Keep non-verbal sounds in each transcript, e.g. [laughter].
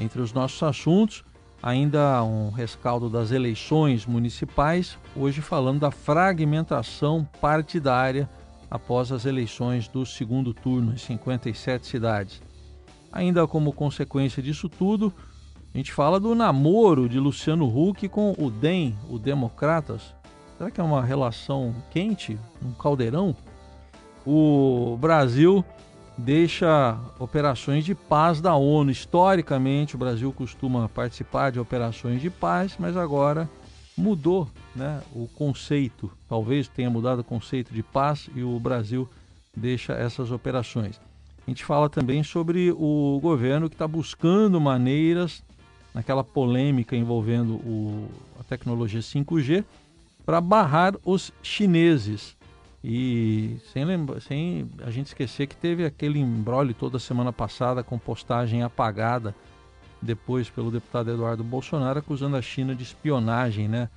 Entre os nossos assuntos, ainda um rescaldo das eleições municipais, hoje falando da fragmentação partidária após as eleições do segundo turno em 57 cidades. Ainda como consequência disso tudo, a gente fala do namoro de Luciano Huck com o DEM, o Democratas. Será que é uma relação quente, um caldeirão? O Brasil deixa operações de paz da ONU. Historicamente, o Brasil costuma participar de operações de paz, mas agora mudou né, o conceito. Talvez tenha mudado o conceito de paz e o Brasil deixa essas operações. A gente fala também sobre o governo que está buscando maneiras, naquela polêmica envolvendo o, a tecnologia 5G, para barrar os chineses. E sem, lembra, sem a gente esquecer que teve aquele embrólio toda semana passada com postagem apagada depois pelo deputado Eduardo Bolsonaro acusando a China de espionagem né,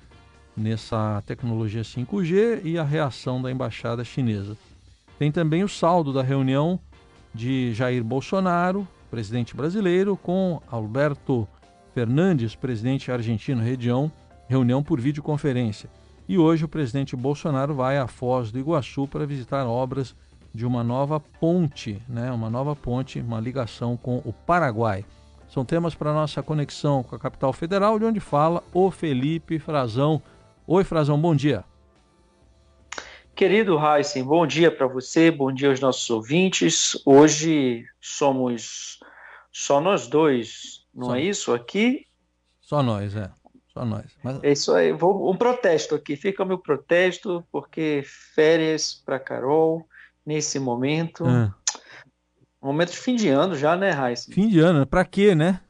nessa tecnologia 5G e a reação da embaixada chinesa. Tem também o saldo da reunião de Jair Bolsonaro, presidente brasileiro, com Alberto Fernandes, presidente argentino, região, reunião por videoconferência. E hoje o presidente Bolsonaro vai à Foz do Iguaçu para visitar obras de uma nova ponte, né? uma nova ponte, uma ligação com o Paraguai. São temas para nossa conexão com a capital federal, de onde fala o Felipe Frazão. Oi, Frazão, bom dia. Querido Heisen, bom dia para você, bom dia aos nossos ouvintes. Hoje somos só nós dois, não só. é isso? Aqui? Só nós, é. Só nós. Mas... É isso aí. Vou, um protesto aqui. Fica o meu protesto, porque férias para Carol nesse momento. É. Momento de fim de ano já, né, Raíssa? Fim de ano, para quê, né?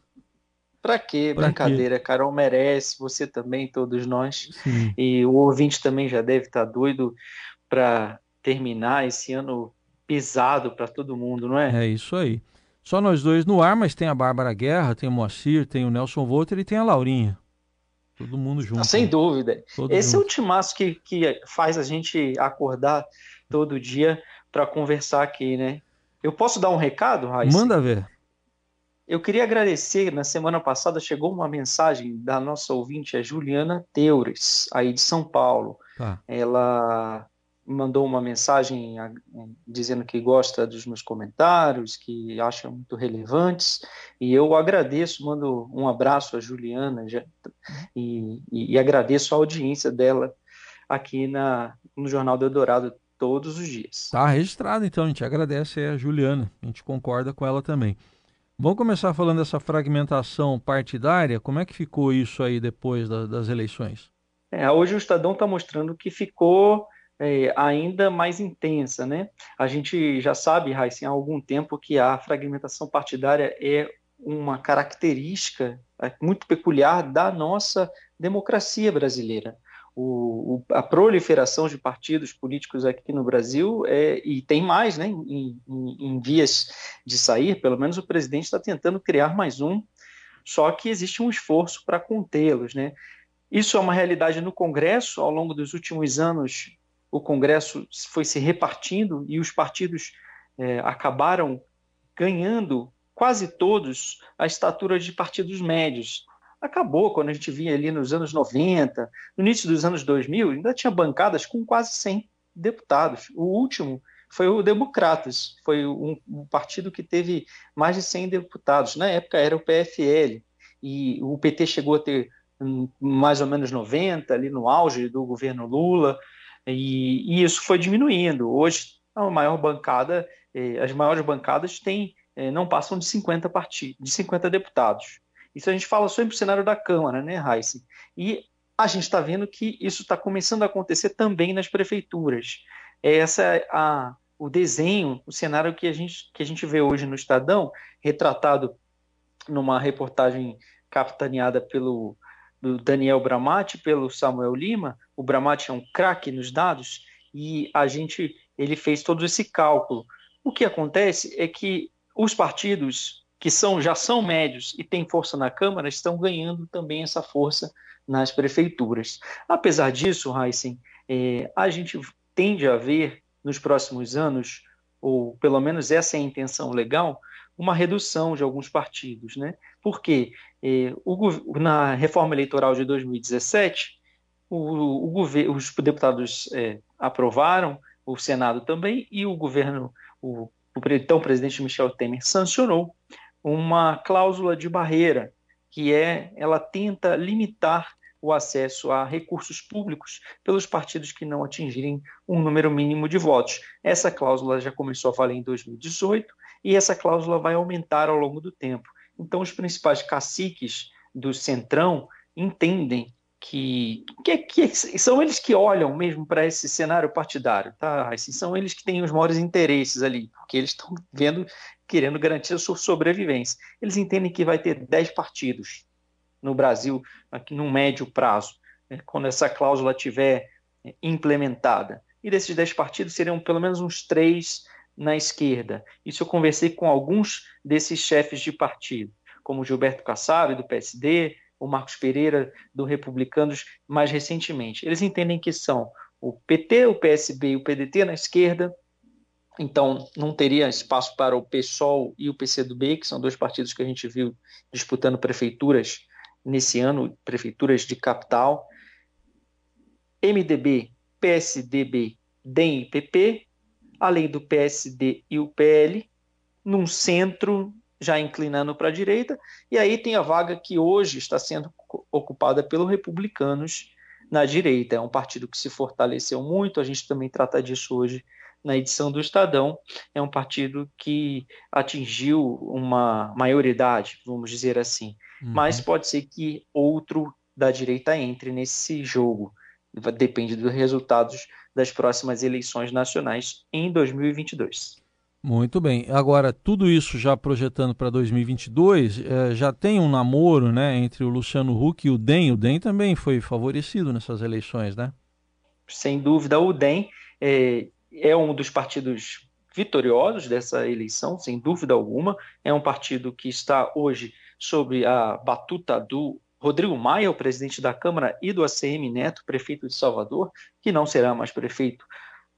Para quê? Pra Brincadeira. Quê? Carol merece, você também, todos nós. Sim. E o ouvinte também já deve estar tá doido para terminar esse ano pisado para todo mundo, não é? É isso aí. Só nós dois no ar, mas tem a Bárbara Guerra, tem o Moacir, tem o Nelson Volter e tem a Laurinha. Todo mundo junto. Ah, sem né? dúvida. Todo Esse junto. é o timaço que, que faz a gente acordar todo dia para conversar aqui, né? Eu posso dar um recado, Raíssa? Manda ver. Eu queria agradecer, na semana passada chegou uma mensagem da nossa ouvinte, a Juliana Teures, aí de São Paulo. Tá. Ela mandou uma mensagem dizendo que gosta dos meus comentários, que acha muito relevantes, e eu agradeço, mando um abraço a Juliana já, e, e, e, agradeço a audiência dela aqui na, no Jornal do Eldorado todos os dias. Tá registrado, então, a gente agradece a Juliana, a gente concorda com ela também. Vamos começar falando dessa fragmentação partidária, como é que ficou isso aí depois da, das eleições? É, hoje o Estadão está mostrando que ficou é, ainda mais intensa. Né? A gente já sabe, Raíssa, há algum tempo que a fragmentação partidária é uma característica é, muito peculiar da nossa democracia brasileira. O, o, a proliferação de partidos políticos aqui no Brasil é, e tem mais né, em, em, em vias de sair, pelo menos o presidente está tentando criar mais um, só que existe um esforço para contê-los. Né? Isso é uma realidade no Congresso, ao longo dos últimos anos, o Congresso foi se repartindo e os partidos é, acabaram ganhando quase todos a estatura de partidos médios. Acabou quando a gente via ali nos anos 90, no início dos anos 2000, ainda tinha bancadas com quase 100 deputados. O último foi o Democratas, foi um, um partido que teve mais de 100 deputados. Na época era o PFL, e o PT chegou a ter um, mais ou menos 90 ali no auge do governo Lula. E, e isso foi diminuindo. Hoje, a maior bancada, eh, as maiores bancadas têm, eh, não passam de 50 partidos, de 50 deputados. Isso a gente fala só o cenário da Câmara, né, Raíssa? E a gente está vendo que isso está começando a acontecer também nas prefeituras. Essa é a, o desenho, o cenário que a, gente, que a gente vê hoje no Estadão, retratado numa reportagem capitaneada pelo do Daniel Bramati pelo Samuel Lima. O Bramati é um craque nos dados e a gente ele fez todo esse cálculo. O que acontece é que os partidos que são já são médios e têm força na Câmara estão ganhando também essa força nas prefeituras. Apesar disso, Heisen, é, a gente tende a ver nos próximos anos, ou pelo menos essa é a intenção legal, uma redução de alguns partidos. Né? Porque eh, o, na reforma eleitoral de 2017, o, o os deputados eh, aprovaram, o Senado também, e o governo, o, o então presidente Michel Temer sancionou uma cláusula de barreira, que é ela tenta limitar o acesso a recursos públicos pelos partidos que não atingirem um número mínimo de votos. Essa cláusula já começou a valer em 2018 e essa cláusula vai aumentar ao longo do tempo. Então, os principais caciques do Centrão entendem que, que, que, são eles que olham mesmo para esse cenário partidário, tá? Assim, são eles que têm os maiores interesses ali, porque eles estão vendo, querendo garantir a sua sobrevivência. Eles entendem que vai ter 10 partidos no Brasil aqui no médio prazo, né, quando essa cláusula estiver é, implementada. E desses 10 partidos seriam pelo menos uns três na esquerda. Isso eu conversei com alguns desses chefes de partido, como Gilberto Kassab, do PSD, o Marcos Pereira, do Republicanos, mais recentemente. Eles entendem que são o PT, o PSB e o PDT na esquerda, então não teria espaço para o PSOL e o PCdoB, que são dois partidos que a gente viu disputando prefeituras nesse ano, prefeituras de capital. MDB, PSDB, DEM e PP, além do PSD e o PL, num centro já inclinando para a direita, e aí tem a vaga que hoje está sendo ocupada pelos republicanos na direita. É um partido que se fortaleceu muito, a gente também trata disso hoje na edição do Estadão. É um partido que atingiu uma maioridade, vamos dizer assim. Uhum. Mas pode ser que outro da direita entre nesse jogo. Depende dos resultados das próximas eleições nacionais em 2022. Muito bem. Agora, tudo isso já projetando para 2022, é, já tem um namoro né, entre o Luciano Huck e o DEM. O DEM também foi favorecido nessas eleições, né? Sem dúvida, o DEM é, é um dos partidos vitoriosos dessa eleição, sem dúvida alguma. É um partido que está hoje sob a batuta do Rodrigo Maia, o presidente da Câmara, e do ACM Neto, prefeito de Salvador, que não será mais prefeito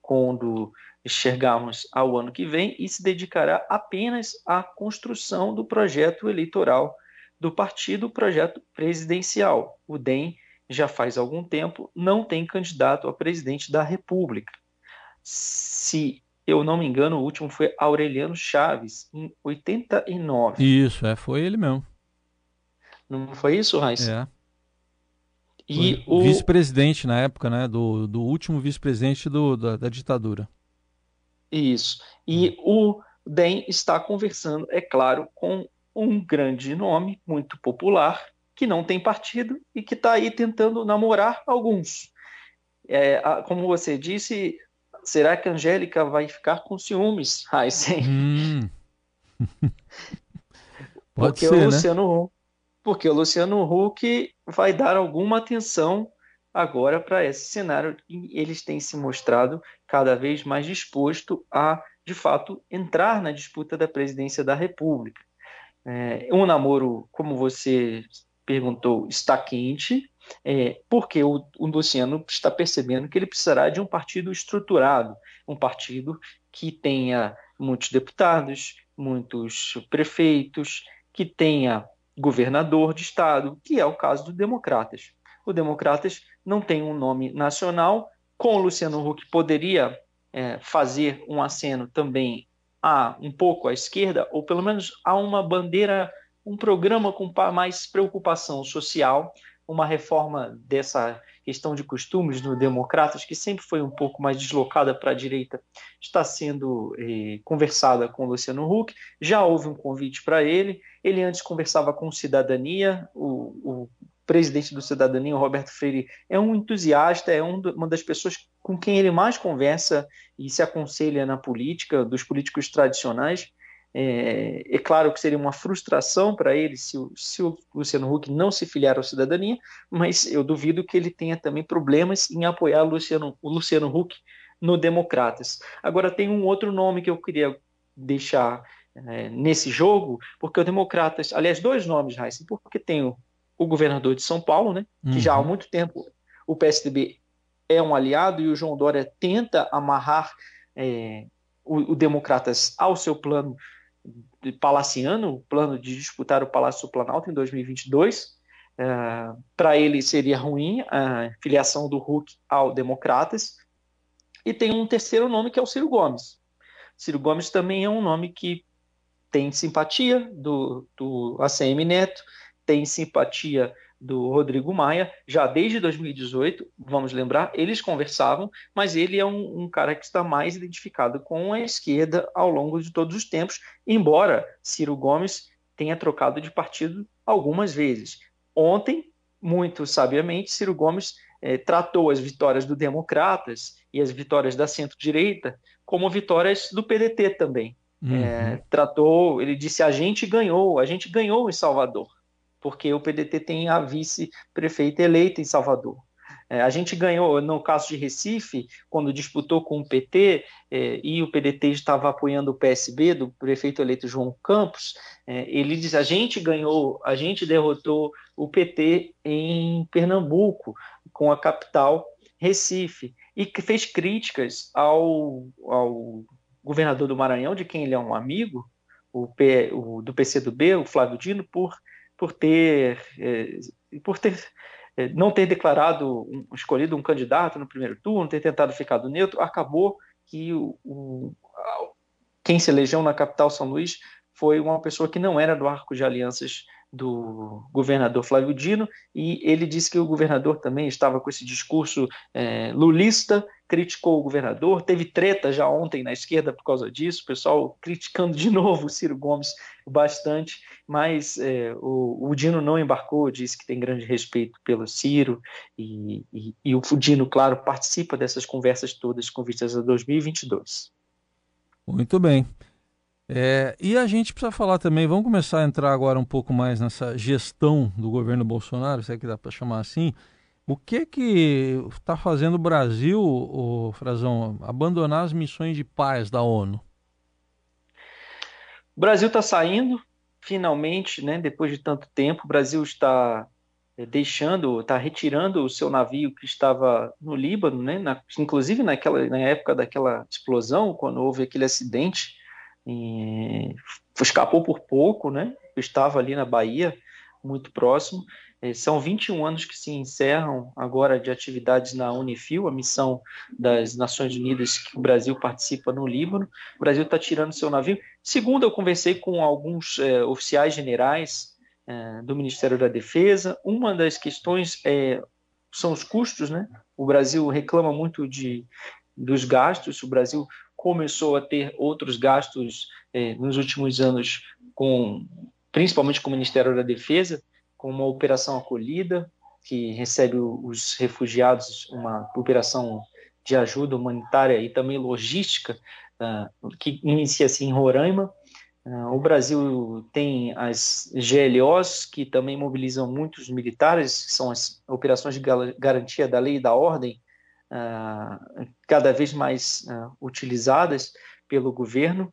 quando enxergarmos ao ano que vem e se dedicará apenas à construção do projeto eleitoral do partido, projeto presidencial. O DEM já faz algum tempo não tem candidato a presidente da República. Se eu não me engano, o último foi Aureliano Chaves, em 89. Isso, é, foi ele mesmo. Não foi isso, Raíssa? É. E o vice-presidente na época, né? Do, do último vice-presidente da, da ditadura. Isso. E o DEM está conversando, é claro, com um grande nome, muito popular, que não tem partido e que está aí tentando namorar alguns. É, a, como você disse, será que a Angélica vai ficar com ciúmes, Heisen? Hum. [laughs] Pode porque ser, o né? Luciano, né? Porque o Luciano Huck vai dar alguma atenção agora para esse cenário e eles têm se mostrado cada vez mais disposto a, de fato, entrar na disputa da presidência da República. É, um namoro, como você perguntou, está quente, é, porque o, o Luciano está percebendo que ele precisará de um partido estruturado, um partido que tenha muitos deputados, muitos prefeitos, que tenha governador de estado, que é o caso do Democratas o Democratas não tem um nome nacional. Com o Luciano Huck poderia é, fazer um aceno também a um pouco à esquerda, ou pelo menos a uma bandeira, um programa com mais preocupação social, uma reforma dessa questão de costumes no Democratas, que sempre foi um pouco mais deslocada para a direita, está sendo eh, conversada com Luciano Huck. Já houve um convite para ele. Ele antes conversava com Cidadania, o, o presidente do Cidadania, o Roberto Freire, é um entusiasta, é um, uma das pessoas com quem ele mais conversa e se aconselha na política, dos políticos tradicionais. É, é claro que seria uma frustração para ele se, se, o Luciano Huck não se filiar ao Cidadania, mas eu duvido que ele tenha também problemas em apoiar o Luciano, o Luciano Huck no Democratas. Agora, tem um outro nome que eu queria deixar é, nesse jogo, porque o Democratas, aliás, dois nomes, Raíssa, porque tem o o governador de São Paulo, né, uhum. que já há uhum. muito tempo o PSDB é um aliado e o João Dória tenta amarrar é, o, o, Democratas ao seu plano palaciano, o plano de disputar o Palácio do Planalto em 2022. É, Para ele seria ruim a filiação do Huck ao Democratas. E tem um terceiro nome que é o Ciro Gomes. Ciro Gomes também é um nome que tem simpatia do, do ACM Neto, tem simpatia do Rodrigo Maia, já desde 2018, vamos lembrar, eles conversavam, mas ele é um, um, cara que está mais identificado com a esquerda ao longo de todos os tempos, embora Ciro Gomes tenha trocado de partido algumas vezes. Ontem, muito sabiamente, Ciro Gomes eh, tratou as vitórias do Democratas e as vitórias da centro-direita como vitórias do PDT também. Uhum. É, tratou, ele disse: a gente ganhou, a gente ganhou em Salvador porque o PDT tem a vice-prefeita eleita em Salvador. É, a gente ganhou, no caso de Recife, quando disputou com o PT é, e o PDT estava apoiando o PSB, do prefeito eleito João Campos, é, ele diz: a gente ganhou, a gente derrotou o PT em Pernambuco, com a capital Recife, e que fez críticas ao, ao governador do Maranhão, de quem ele é um amigo, o, P, o do PCdoB, o Flávio Dino, por por ter, é, por ter é, não ter declarado, um, escolhido um candidato no primeiro turno, ter tentado ficar do neutro, acabou que o, o, quem se elegeu na capital São Luís foi uma pessoa que não era do arco de alianças do governador Flávio Dino, e ele disse que o governador também estava com esse discurso é, lulista, criticou o governador, teve treta já ontem na esquerda por causa disso, o pessoal criticando de [laughs] novo o Ciro Gomes bastante, mas é, o, o, Dino não embarcou, disse que tem grande respeito pelo Ciro, e, e, e o Dino, claro, participa dessas conversas todas com vistas a 2022. Muito bem. É, e a gente precisa falar também, vamos começar a entrar agora um pouco mais nessa gestão do governo Bolsonaro, se é que dá para chamar assim. O que que está fazendo o Brasil, o Frazão, abandonar as missões de paz da ONU? O Brasil está saindo, finalmente, né, depois de tanto tempo, o Brasil está é, deixando, está retirando o seu navio que estava no Líbano, né, na, inclusive naquela, na época daquela explosão, quando houve aquele acidente escapou por pouco, né? Estava ali na Bahia, muito próximo. É, são 21 anos que se encerram agora de atividades na Unifil, a missão das Nações Unidas que o Brasil participa no Líbano. O Brasil está tirando seu navio. Segundo, eu conversei com alguns é, oficiais generais é, do Ministério da Defesa. Uma das questões é, são os custos, né? O Brasil reclama muito de, dos gastos. O Brasil começou a ter outros gastos eh, nos últimos anos, com, principalmente com o Ministério da Defesa, com uma operação acolhida, que recebe os refugiados, uma operação de ajuda humanitária e também logística, uh, que inicia-se em Roraima. Uh, o Brasil tem as GLOs, que também mobilizam muitos militares, que são as operações de garantia da lei e da ordem, uh, cada vez mais utilizadas pelo governo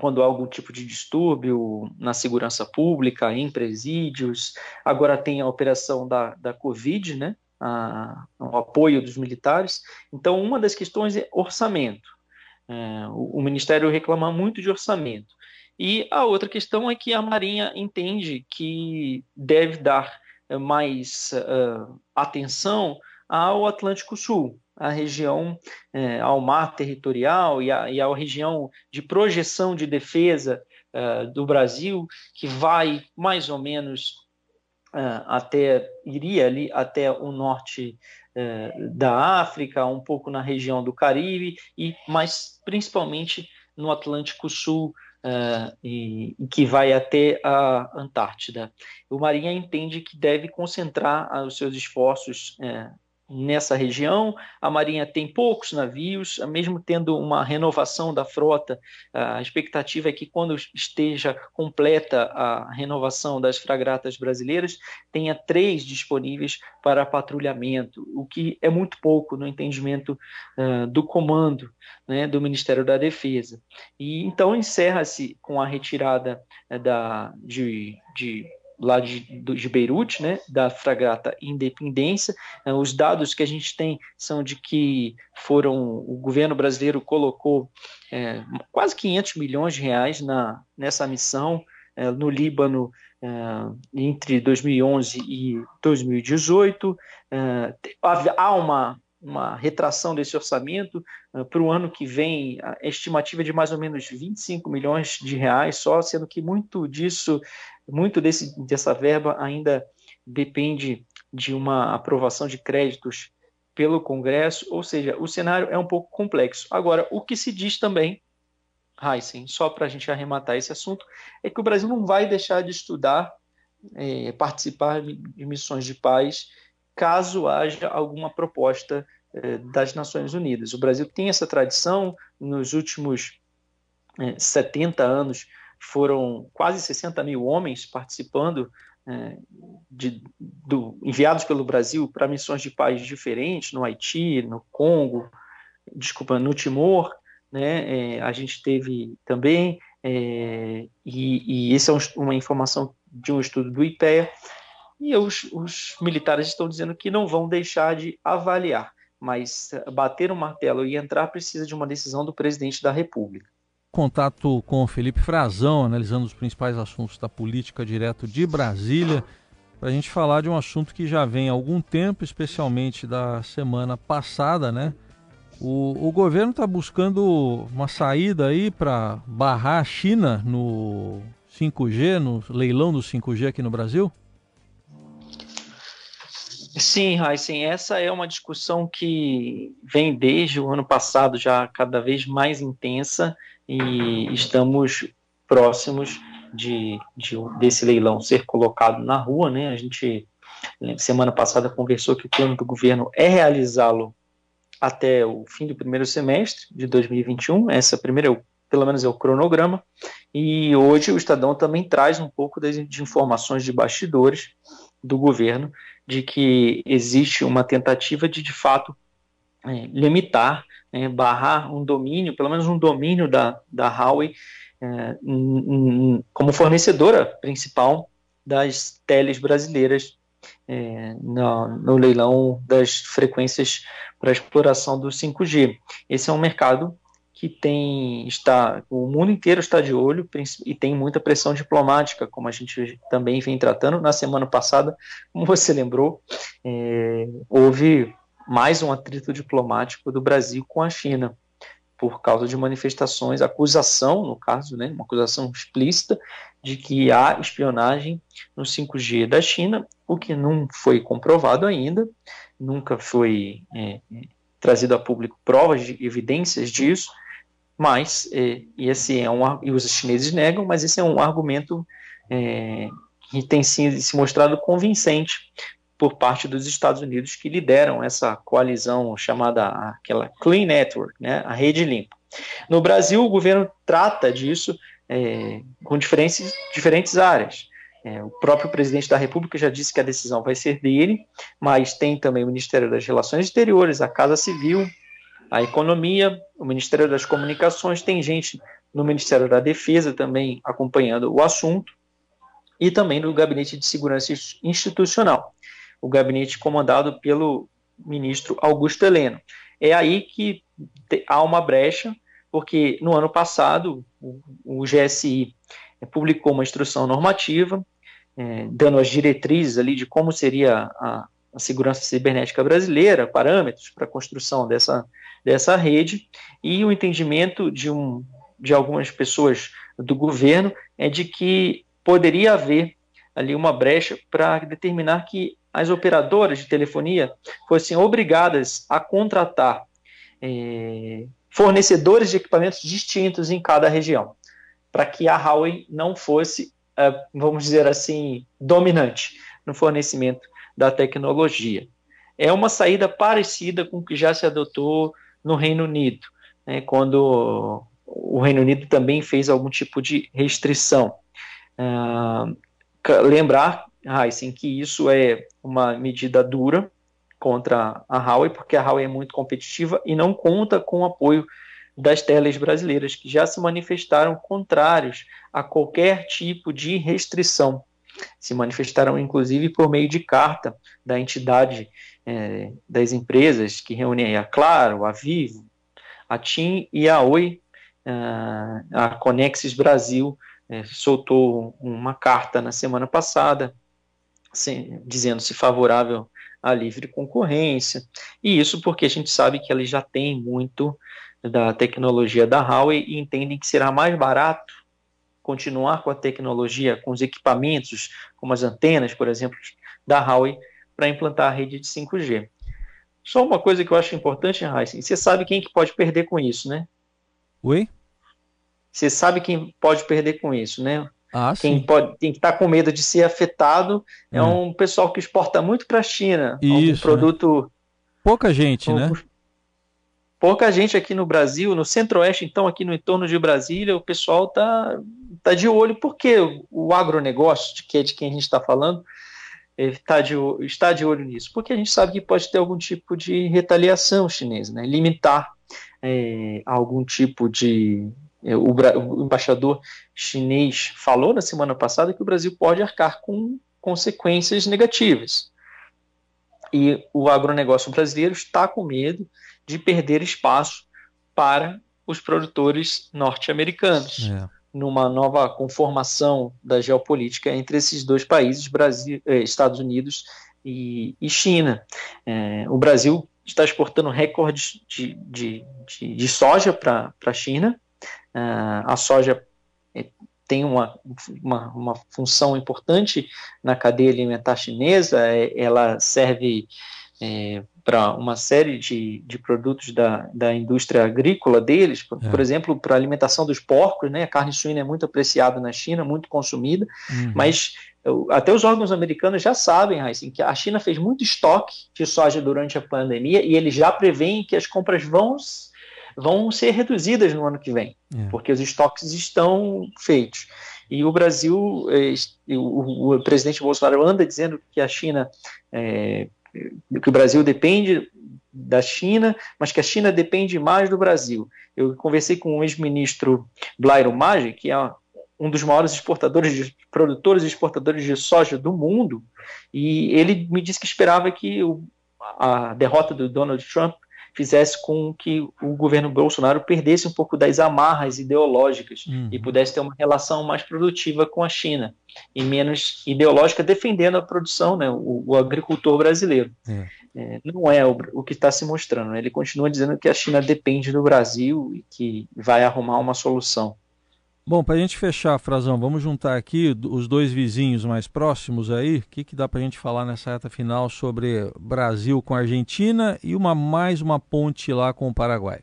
quando há algum tipo de distúrbio na segurança pública, em presídios. Agora tem a operação da, da Covid, né? A, o apoio dos militares. Então, uma das questões é orçamento. É, o, o, Ministério reclama muito de orçamento. E a outra questão é que a Marinha entende que deve dar mais uh, atenção ao Atlântico Sul, a região é, ao mar territorial e a, e a região de projeção de defesa é, do Brasil, que vai mais ou menos é, até, iria ali até o norte da África, um pouco na região do Caribe, e mas principalmente no Atlântico Sul, Uh, e, e, que vai até a Antártida. O Marinha entende que deve concentrar os seus esforços uh, nessa região. A Marinha tem poucos navios, mesmo tendo uma renovação da frota, a expectativa é que quando esteja completa a renovação das fragatas brasileiras, tenha três disponíveis para patrulhamento, o que é muito pouco no entendimento do comando né, do Ministério da Defesa. E então encerra-se com a retirada da, de, de lá de, de Beirute, né, da fragata Independência. Uh, os dados que a gente tem são de que foram o governo brasileiro colocou é, quase 500 milhões de reais na, nessa missão é, no Líbano é, entre 2011 e 2018. É, há uma uma retração desse orçamento uh, para o ano que vem, a estimativa é de mais ou menos 25 milhões de reais só, sendo que muito disso, muito desse, dessa verba ainda depende de uma aprovação de créditos pelo Congresso, ou seja, o cenário é um pouco complexo. Agora, o que se diz também, Heisen, só para a gente arrematar esse assunto, é que o Brasil não vai deixar de estudar, é, participar de missões de paz caso haja alguma proposta eh, das Nações Unidas. O Brasil tem essa tradição, nos últimos eh, 70 anos foram quase 60 mil homens participando eh, de, do, enviados pelo Brasil para missões de paz diferentes, no Haiti, no Congo, desculpa, no Timor, né? Eh, a gente teve também, eh, e, e essa é um, uma informação de um estudo do IPEA, e os, os militares estão dizendo que não vão deixar de avaliar, mas bater o um martelo e entrar precisa de uma decisão do presidente da República. Contato com Felipe Frazão, analisando os principais assuntos da política direto de Brasília, para a gente falar de um assunto que já vem há algum tempo, especialmente da semana passada, né? O, o governo está buscando uma saída aí para barrar a China no 5G, no leilão do 5G aqui no Brasil? Sim, Heisen, essa é uma discussão que vem desde o ano passado já cada vez mais intensa e estamos próximos de, de desse leilão ser colocado na rua, né? A gente semana passada conversou que o plano do governo é realizá-lo até o fim do primeiro semestre de 2021. Essa primeira, é pelo menos, é o cronograma. E hoje o Estadão também traz um pouco de, de informações de bastidores do governo de que existe uma tentativa de, de fato, é, limitar, né, barrar um domínio, pelo menos um domínio da, da Huawei é, como fornecedora principal das teles brasileiras é, no, no, leilão das frequências para exploração do 5G. Esse é um mercado que tem está o mundo inteiro está de olho e tem muita pressão diplomática, como a gente também vem tratando. Na semana passada, como você lembrou, é, houve mais um atrito diplomático do Brasil com a China por causa de manifestações, acusação, no caso, né, uma acusação explícita de que há espionagem no 5G da China, o que não foi comprovado ainda, nunca foi é, trazido a público provas, de, evidências disso, mas, é, e esse é um, e os chineses negam, mas esse é um argumento é, que tem se, se mostrado convincente por parte dos Estados Unidos que lideram essa coalizão chamada aquela Clean Network, né, a rede limpa. No Brasil, o governo trata disso é, com diferentes, diferentes áreas. É, o próprio presidente da República já disse que a decisão vai ser dele, mas tem também o Ministério das Relações Exteriores, a Casa Civil, a economia, o Ministério das Comunicações, tem gente no Ministério da Defesa também acompanhando o assunto, e também no Gabinete de Segurança Institucional, o gabinete comandado pelo ministro Augusto Heleno. É aí que há uma brecha, porque no ano passado o, GSI publicou uma instrução normativa, é, dando as diretrizes ali de como seria a, a segurança cibernética brasileira, parâmetros para a construção dessa, dessa rede, e o entendimento de, um, de algumas pessoas do governo é de que poderia haver ali uma brecha para determinar que as operadoras de telefonia fossem obrigadas a contratar é, fornecedores de equipamentos distintos em cada região, para que a Huawei não fosse, é, vamos dizer assim, dominante no fornecimento da tecnologia. É uma saída parecida com o que já se adotou no Reino Unido, né, quando o Reino Unido também fez algum tipo de restrição. Uh, lembrar, Heisen, que isso é uma medida dura contra a Huawei, porque a Huawei é muito competitiva e não conta com o apoio das teles brasileiras, que já se manifestaram contrários a qualquer tipo de restrição. se manifestaram inclusive por meio de carta da entidade é, das empresas que reúnem a Claro, a Vivo, a TIM e a Oi, a Conexis Brasil é, soltou uma carta na semana passada dizendo-se favorável à livre concorrência, e isso porque a gente sabe que eles já têm muito da tecnologia da Huawei e entendem que será mais barato continuar com a tecnologia, com os equipamentos, como as antenas, por exemplo, da Huawei, para implantar a rede de 5G. Só uma coisa que eu acho importante, Heisen, você sabe quem que pode perder com isso, né? Oi? Você sabe quem pode perder com isso, né? Ah, quem sim. pode tem que estar tá com medo de ser afetado é hum. um pessoal que exporta muito para a China, isso, um produto. Né? Pouca gente, um, né? Pouca gente aqui no Brasil, no Centro-Oeste, então aqui no entorno de Brasília, o pessoal tá tá de olho porque o agronegócio, de que é de quem a gente está falando, tá de, está de olho nisso, porque a gente sabe que pode ter algum tipo de retaliação chinesa, né? limitar é, algum tipo de, é, o, o, embaixador chinês falou na semana passada que o Brasil pode arcar com consequências negativas. E o agronegócio brasileiro está com medo de perder espaço para os produtores norte-americanos. É. Numa nova conformação da geopolítica entre esses dois países, Brasil, eh, Estados Unidos e, e China. É, o Brasil está exportando recordes de, de, de, de soja para a China, Uh, a soja é, tem uma, uma, uma, função importante na cadeia alimentar chinesa, é, ela serve é, para uma série de, de produtos da, da indústria agrícola deles, por, é. por exemplo, para a alimentação dos porcos, né? a carne suína é muito apreciada na China, muito consumida, uhum. mas até os órgãos americanos já sabem, assim, que a China fez muito estoque de soja durante a pandemia e eles já preveem que as compras vão vão ser reduzidas no ano que vem, é. porque os estoques estão feitos. E o Brasil, é, o, o, presidente Bolsonaro anda dizendo que a China, é, que o Brasil depende da China, mas que a China depende mais do Brasil. Eu conversei com o ex-ministro Blairo Maggi, que é um dos maiores exportadores, de, produtores e exportadores de soja do mundo, e ele me disse que esperava que o, a derrota do Donald Trump fizesse com que o governo Bolsonaro perdesse um pouco das amarras ideológicas uhum. e pudesse ter uma relação mais produtiva com a China e menos ideológica, defendendo a produção, né, o, o agricultor brasileiro. É. É, não é o, o que está se mostrando. Né? Ele continua dizendo que a China depende do Brasil e que vai arrumar uma solução. Bom, para a gente fechar, Frazão, vamos juntar aqui os dois vizinhos mais próximos aí. O que, que dá para a gente falar nessa reta final sobre Brasil com Argentina e uma mais uma ponte lá com o Paraguai?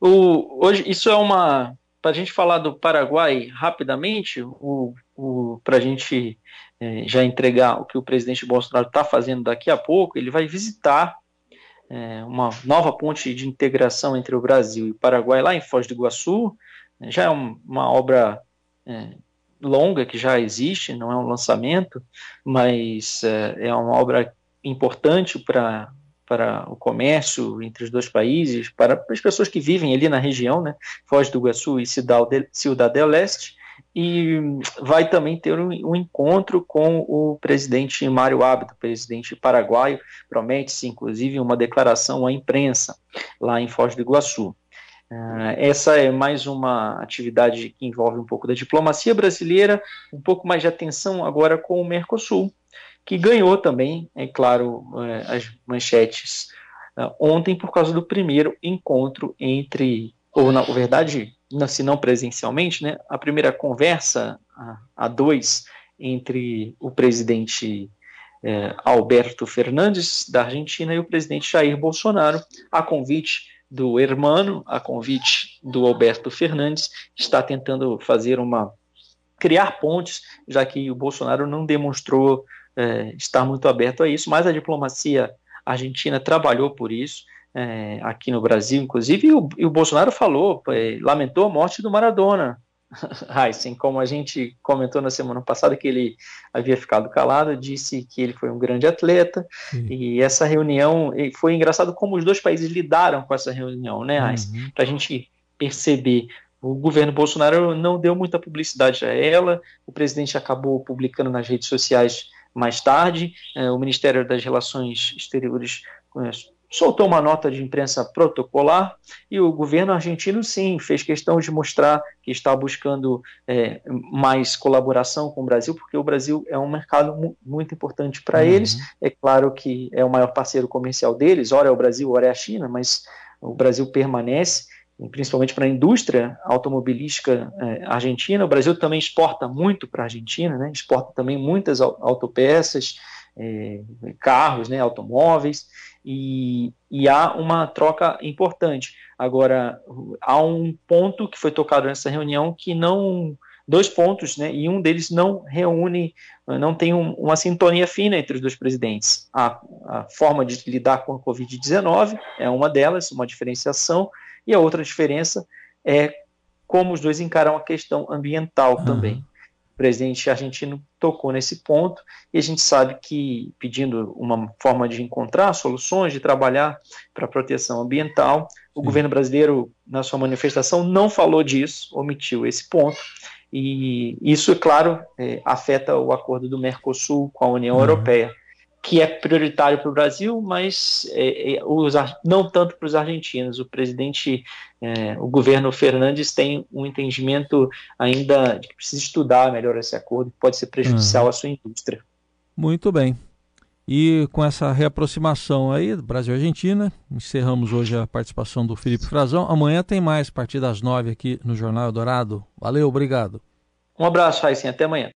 O, hoje, isso é uma. Para a gente falar do Paraguai rapidamente, o, o, para a gente é, já entregar o que o presidente Bolsonaro está fazendo daqui a pouco, ele vai visitar é, uma nova ponte de integração entre o Brasil e o Paraguai lá em Foz do Iguaçu já é um, uma obra é, longa que já existe, não é um lançamento, mas é, é uma obra importante para para o comércio entre os dois países, para, as pessoas que vivem ali na região, né, Foz do Iguaçu e Ciudad del Este, e vai também ter um, um, encontro com o presidente Mário Abdo, presidente paraguaio, promete-se inclusive uma declaração à imprensa lá em Foz do Iguaçu. Uh, essa é mais uma atividade que envolve um pouco da diplomacia brasileira, um pouco mais de atenção agora com o Mercosul, que ganhou também, é claro, uh, as manchetes uh, ontem por causa do primeiro encontro entre, ou na verdade, se não presencialmente, né, a primeira conversa a dois entre o presidente eh, Alberto Fernandes da Argentina e o presidente Jair Bolsonaro, a convite do Hermano, a convite do Alberto Fernandes, está tentando fazer uma criar pontes, já que o Bolsonaro não demonstrou é, estar muito aberto a isso, mas a diplomacia argentina trabalhou por isso. É, aqui no Brasil, inclusive, e o, e o Bolsonaro falou, é, lamentou a morte do Maradona, [laughs] Heisen, como a gente comentou na semana passada que ele havia ficado calado, disse que ele foi um grande atleta e essa reunião foi engraçado como os dois países lidaram com essa reunião, né, Heisen? Uhum. Para a gente perceber o governo Bolsonaro não deu muita publicidade a ela, o presidente acabou publicando nas redes sociais mais tarde, é, o Ministério das Relações Exteriores é, soltou uma nota de imprensa protocolar e o governo argentino, sim, fez questão de mostrar que está buscando é, mais colaboração com o Brasil, porque o Brasil é um mercado mu muito importante para uhum. eles. É claro que é o maior parceiro comercial deles, ora é o Brasil, ora é a China, mas o Brasil permanece principalmente para a indústria automobilística é, argentina. O Brasil também exporta muito para a Argentina, né? exporta também muitas autopeças, é, carros, né? automóveis, e, e, há uma troca importante. Agora, há um ponto que foi tocado nessa reunião que não. Dois pontos, né? E um deles não reúne, não tem um, uma sintonia fina entre os dois presidentes. A, a forma de lidar com a Covid-19 é uma delas, uma diferenciação, e a outra diferença é como os dois encaram a questão ambiental uhum. também. O presidente argentino tocou nesse ponto e a gente sabe que, pedindo uma forma de encontrar soluções, de trabalhar para a proteção ambiental, o Sim. governo brasileiro, na sua manifestação, não falou disso, omitiu esse ponto. E isso, é claro, é, afeta o acordo do Mercosul com a União uhum. Europeia que é prioritário para o Brasil, mas é, é, os, não tanto para os argentinos. O presidente, é, o governo Fernandes tem um entendimento ainda de que precisa estudar melhor esse acordo, que pode ser prejudicial uhum. à sua indústria. Muito bem. E com essa reaproximação aí, Brasil e Argentina, encerramos hoje a participação do Felipe Frazão. Amanhã tem mais, a partir das nove aqui no Jornal Dourado. Valeu, obrigado. Um abraço, Raíssen, até amanhã.